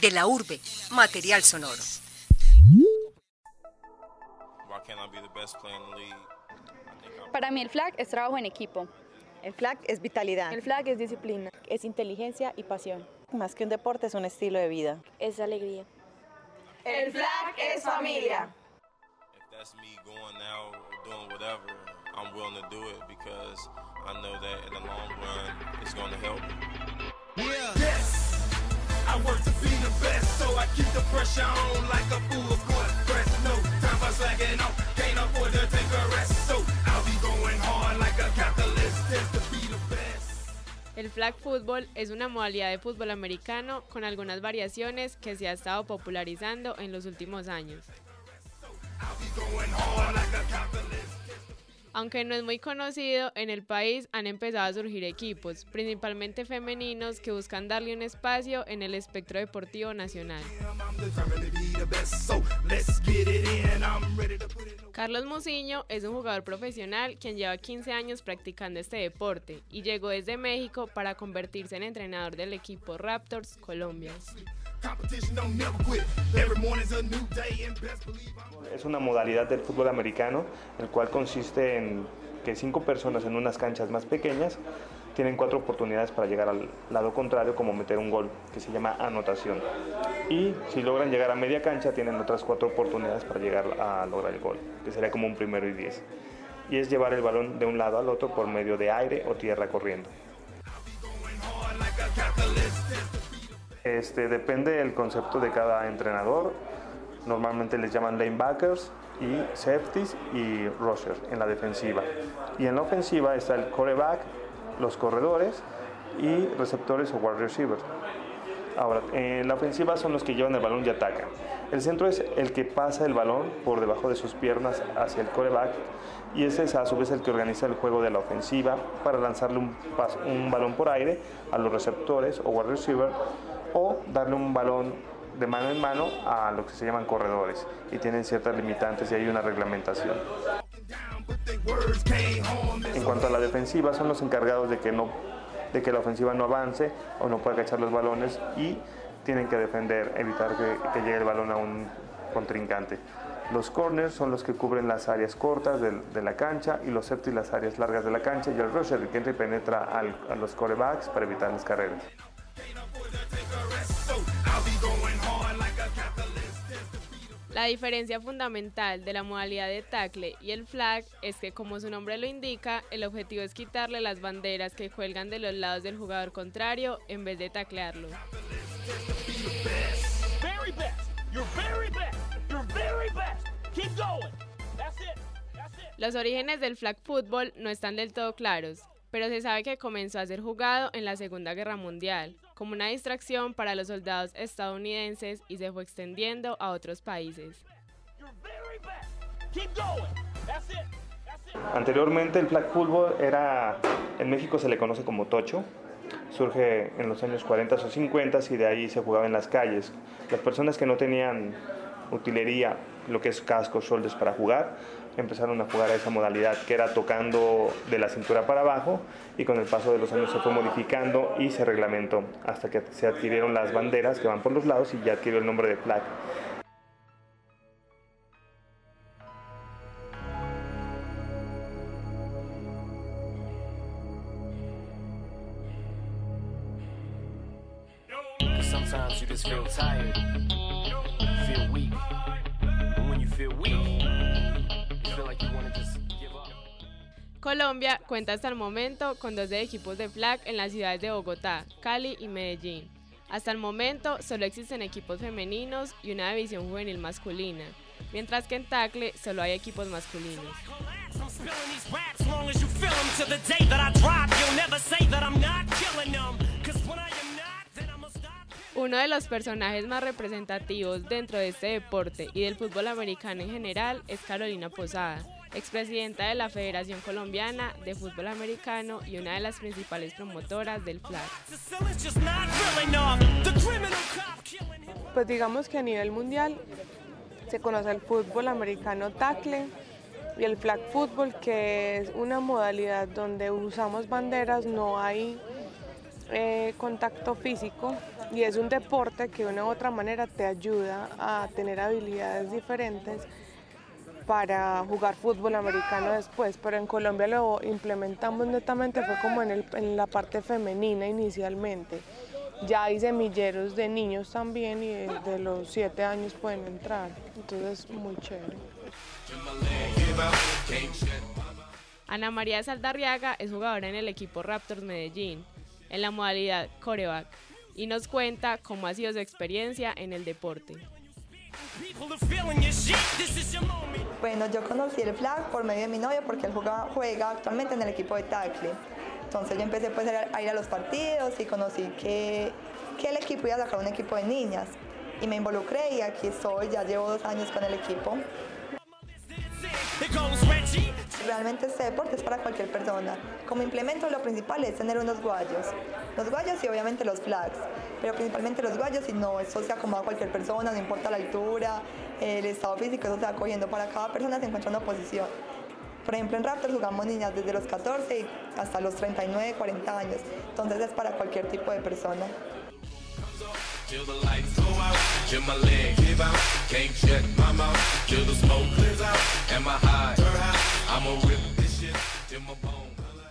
De la urbe, material sonoro. Para mí el flag es trabajo en equipo. El flag es vitalidad. El flag es disciplina, es inteligencia y pasión. Más que un deporte es un estilo de vida. Es alegría. El flag es familia. I'm willing to do it because I know that in the long run it's going to help. Yeah. Yes. I work to be the best, so I keep the pressure on like a fool of course press. No time for slacking off, can't afford to take a rest, so I'll be going hard like a capitalist just to be the best. El flag football es una modalidad de fútbol americano con algunas variaciones que se ha estado popularizando en los últimos años. Aunque no es muy conocido, en el país han empezado a surgir equipos, principalmente femeninos, que buscan darle un espacio en el espectro deportivo nacional. Carlos Musiño es un jugador profesional quien lleva 15 años practicando este deporte y llegó desde México para convertirse en entrenador del equipo Raptors Colombia. Es una modalidad del fútbol americano, el cual consiste en que cinco personas en unas canchas más pequeñas tienen cuatro oportunidades para llegar al lado contrario, como meter un gol, que se llama anotación. Y si logran llegar a media cancha, tienen otras cuatro oportunidades para llegar a lograr el gol, que sería como un primero y diez. Y es llevar el balón de un lado al otro por medio de aire o tierra corriendo. Este, depende del concepto de cada entrenador. Normalmente les llaman lanebackers y safeties y rushers en la defensiva. Y en la ofensiva está el coreback, los corredores y receptores o wide receivers. Ahora, en la ofensiva son los que llevan el balón y atacan. El centro es el que pasa el balón por debajo de sus piernas hacia el coreback y ese es a su vez el que organiza el juego de la ofensiva para lanzarle un, un balón por aire a los receptores o wide receiver o darle un balón de mano en mano a lo que se llaman corredores y tienen ciertas limitantes y hay una reglamentación. En cuanto a la defensiva, son los encargados de que, no, de que la ofensiva no avance o no pueda cachar los balones y tienen que defender, evitar que, llegue el balón a un contrincante. Los corners son los que cubren las áreas cortas de, la cancha y los safety las áreas largas de la cancha y el rusher que entra y penetra a los corebacks para evitar las carreras. La diferencia fundamental de la modalidad de tackle y el flag es que, como su nombre lo indica, el objetivo es quitarle las banderas que cuelgan de los lados del jugador contrario en vez de taclearlo. Los orígenes del flag football no están del todo claros, pero se sabe que comenzó a ser jugado en la Segunda Guerra Mundial, como una distracción para los soldados estadounidenses y se fue extendiendo a otros países. Anteriormente el flag football era, en México se le conoce como tocho, surge en los años 40 o 50 y de ahí se jugaba en las calles. Las personas que no tenían utilería, lo que es cascos, soldes para jugar, empezaron a jugar a esa modalidad que era tocando de la cintura para abajo y con el paso de los años se fue modificando y se reglamentó hasta que se adquirieron las banderas que van por los lados y ya adquirió el nombre de flag. You just feel tired, Colombia cuenta hasta el momento con 12 equipos de flag en las ciudades de Bogotá, Cali y Medellín. Hasta el momento solo existen equipos femeninos y una división juvenil masculina, mientras que en tackle solo hay equipos masculinos. Uno de los personajes más representativos dentro de este deporte y del fútbol americano en general es Carolina Posada, expresidenta de la Federación Colombiana de Fútbol Americano y una de las principales promotoras del flag. Pues digamos que a nivel mundial se conoce el fútbol americano tackle y el flag football, que es una modalidad donde usamos banderas, no hay eh, contacto físico y es un deporte que de una u otra manera te ayuda a tener habilidades diferentes para jugar fútbol americano después, pero en Colombia lo implementamos netamente, fue como en, en la parte femenina inicialmente. Ya hay semilleros de niños también y de, los siete años pueden entrar, entonces muy chévere. Ana María Saldarriaga es jugadora en el equipo Raptors Medellín, en la modalidad coreback, y nos cuenta cómo ha sido su experiencia en el deporte. Bueno, yo conocí el flag por medio de mi novio porque él juega, actualmente en el equipo de tackle. Entonces yo empecé pues a ir a los partidos y conocí que, que el equipo iba a sacar un equipo de niñas. Y me involucré y aquí estoy, ya llevo dos años con el equipo. Realmente este deporte es para cualquier persona. Como implemento lo principal es tener unos guayos. Los guayos y obviamente los flags, pero principalmente los guayos y no, eso se acomoda a cualquier persona, no importa la altura, el estado físico, eso se va cogiendo. Para cada persona se encuentra una posición. Por ejemplo, en Raptors jugamos niñas desde los 14 hasta los 39, 40 años. Entonces es para cualquier tipo de persona.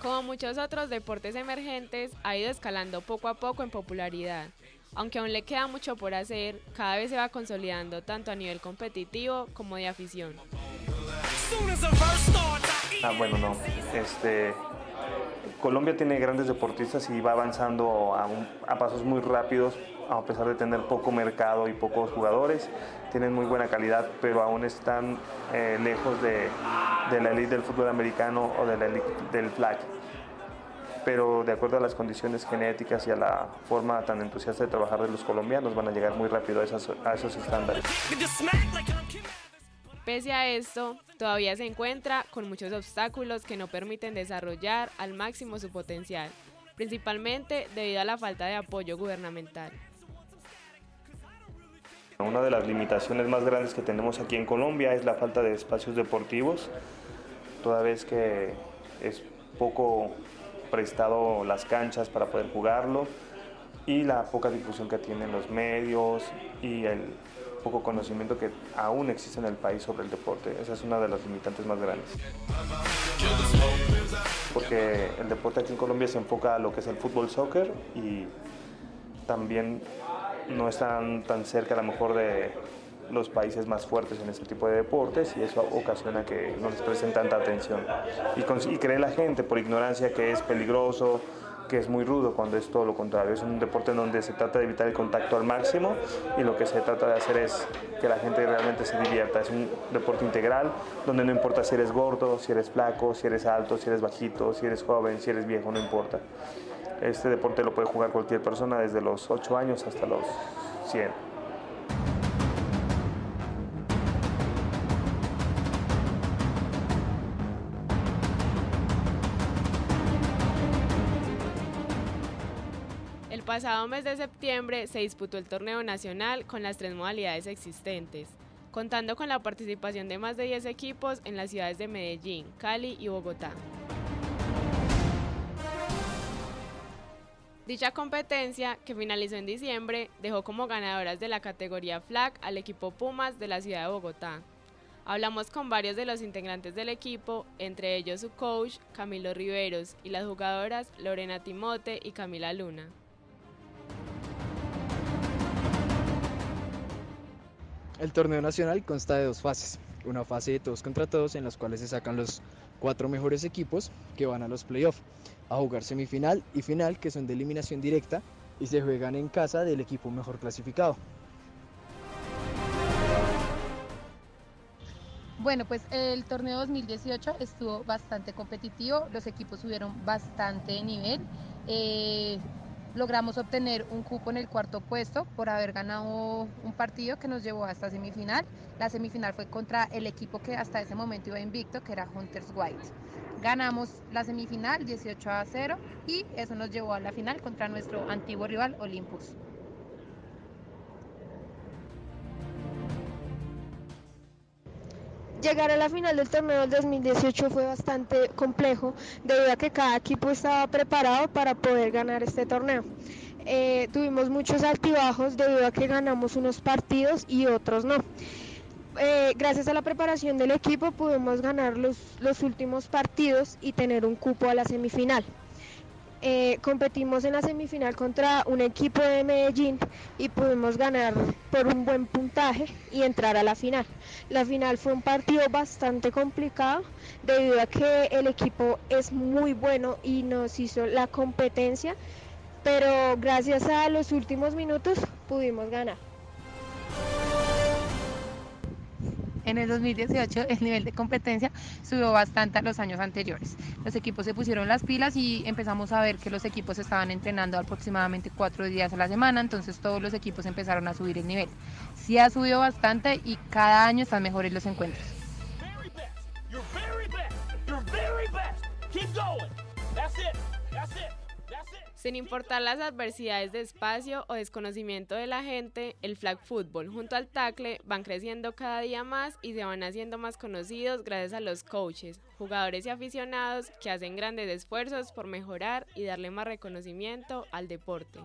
Como muchos otros deportes emergentes, ha ido escalando poco a poco en popularidad. Aunque aún le queda mucho por hacer, cada vez se va consolidando tanto a nivel competitivo como de afición. Ah, bueno, no. Este, Colombia tiene grandes deportistas y va avanzando a, pasos muy rápidos, a pesar de tener poco mercado y pocos jugadores. Tienen muy buena calidad, pero aún están eh, lejos de, la elite del fútbol americano o de la elite del flag. Pero de acuerdo a las condiciones genéticas y a la forma tan entusiasta de trabajar de los colombianos, van a llegar muy rápido a esos estándares. Pese a esto, todavía se encuentra con muchos obstáculos que no permiten desarrollar al máximo su potencial, principalmente debido a la falta de apoyo gubernamental. Una de las limitaciones más grandes que tenemos aquí en Colombia es la falta de espacios deportivos, toda vez que es poco prestado las canchas para poder jugarlo y la poca difusión que tienen los medios y el poco conocimiento que aún existe en el país sobre el deporte. Esa es una de las limitantes más grandes. Porque el deporte aquí en Colombia se enfoca a lo que es el fútbol soccer y también no están tan cerca a lo mejor de los países más fuertes en este tipo de deportes y eso ocasiona que no les presten tanta atención. Y, y cree la gente por ignorancia que es peligroso que es muy rudo cuando es todo lo contrario. Es un deporte en donde se trata de evitar el contacto al máximo y lo que se trata de hacer es que la gente realmente se divierta. Es un deporte integral donde no importa si eres gordo, si eres flaco, si eres alto, si eres bajito, si eres joven, si eres viejo, no importa. Este deporte lo puede jugar cualquier persona desde los 8 años hasta los 100. Pasado mes de septiembre se disputó el torneo nacional con las tres modalidades existentes, contando con la participación de más de 10 equipos en las ciudades de Medellín, Cali y Bogotá. Dicha competencia, que finalizó en diciembre, dejó como ganadoras de la categoría flag al equipo Pumas de la ciudad de Bogotá. Hablamos con varios de los integrantes del equipo, entre ellos su coach Camilo Riveros y las jugadoras Lorena Timote y Camila Luna. El torneo nacional consta de dos fases. Una fase de todos contra todos en las cuales se sacan los cuatro mejores equipos que van a los playoffs a jugar semifinal y final que son de eliminación directa y se juegan en casa del equipo mejor clasificado. Bueno, pues el torneo 2018 estuvo bastante competitivo, los equipos tuvieron bastante nivel. Eh, logramos obtener un cupo en el cuarto puesto por haber ganado un partido que nos llevó hasta semifinal. La semifinal fue contra el equipo que hasta ese momento iba invicto, que era Hunters White. Ganamos la semifinal 18 a 0 y eso nos llevó a la final contra nuestro antiguo rival Olympus. Llegar a la final del torneo del 2018 fue bastante complejo debido a que cada equipo estaba preparado para poder ganar este torneo. Eh, tuvimos muchos altibajos debido a que ganamos unos partidos y otros no. Eh, gracias a la preparación del equipo pudimos ganar los, los últimos partidos y tener un cupo a la semifinal. Eh, competimos en la semifinal contra un equipo de Medellín y pudimos ganar por un buen puntaje y entrar a la final. La final fue un partido bastante complicado debido a que el equipo es muy bueno y nos hizo la competencia, pero gracias a los últimos minutos pudimos ganar. En el 2018 el nivel de competencia subió bastante a los años anteriores. Los equipos se pusieron las pilas y empezamos a ver que los equipos estaban entrenando aproximadamente cuatro días a la semana, entonces todos los equipos empezaron a subir el nivel. Sí ha subido bastante y cada año están mejores los encuentros. Sin importar las adversidades de espacio o desconocimiento de la gente, el flag football junto al tackle van creciendo cada día más y se van haciendo más conocidos gracias a los coaches, jugadores y aficionados que hacen grandes esfuerzos por mejorar y darle más reconocimiento al deporte.